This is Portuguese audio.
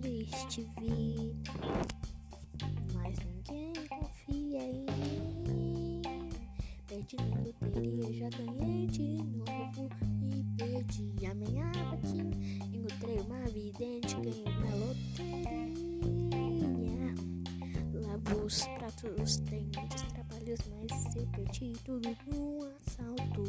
triste vida, mas ninguém confia em mim. Perdi minha loteria, já ganhei de novo e perdi a minha vaquinha. Encontrei uma vidente, ganhei na loteria. Lavo os pratos, tenho muitos trabalhos, mas eu perdi tudo num assalto.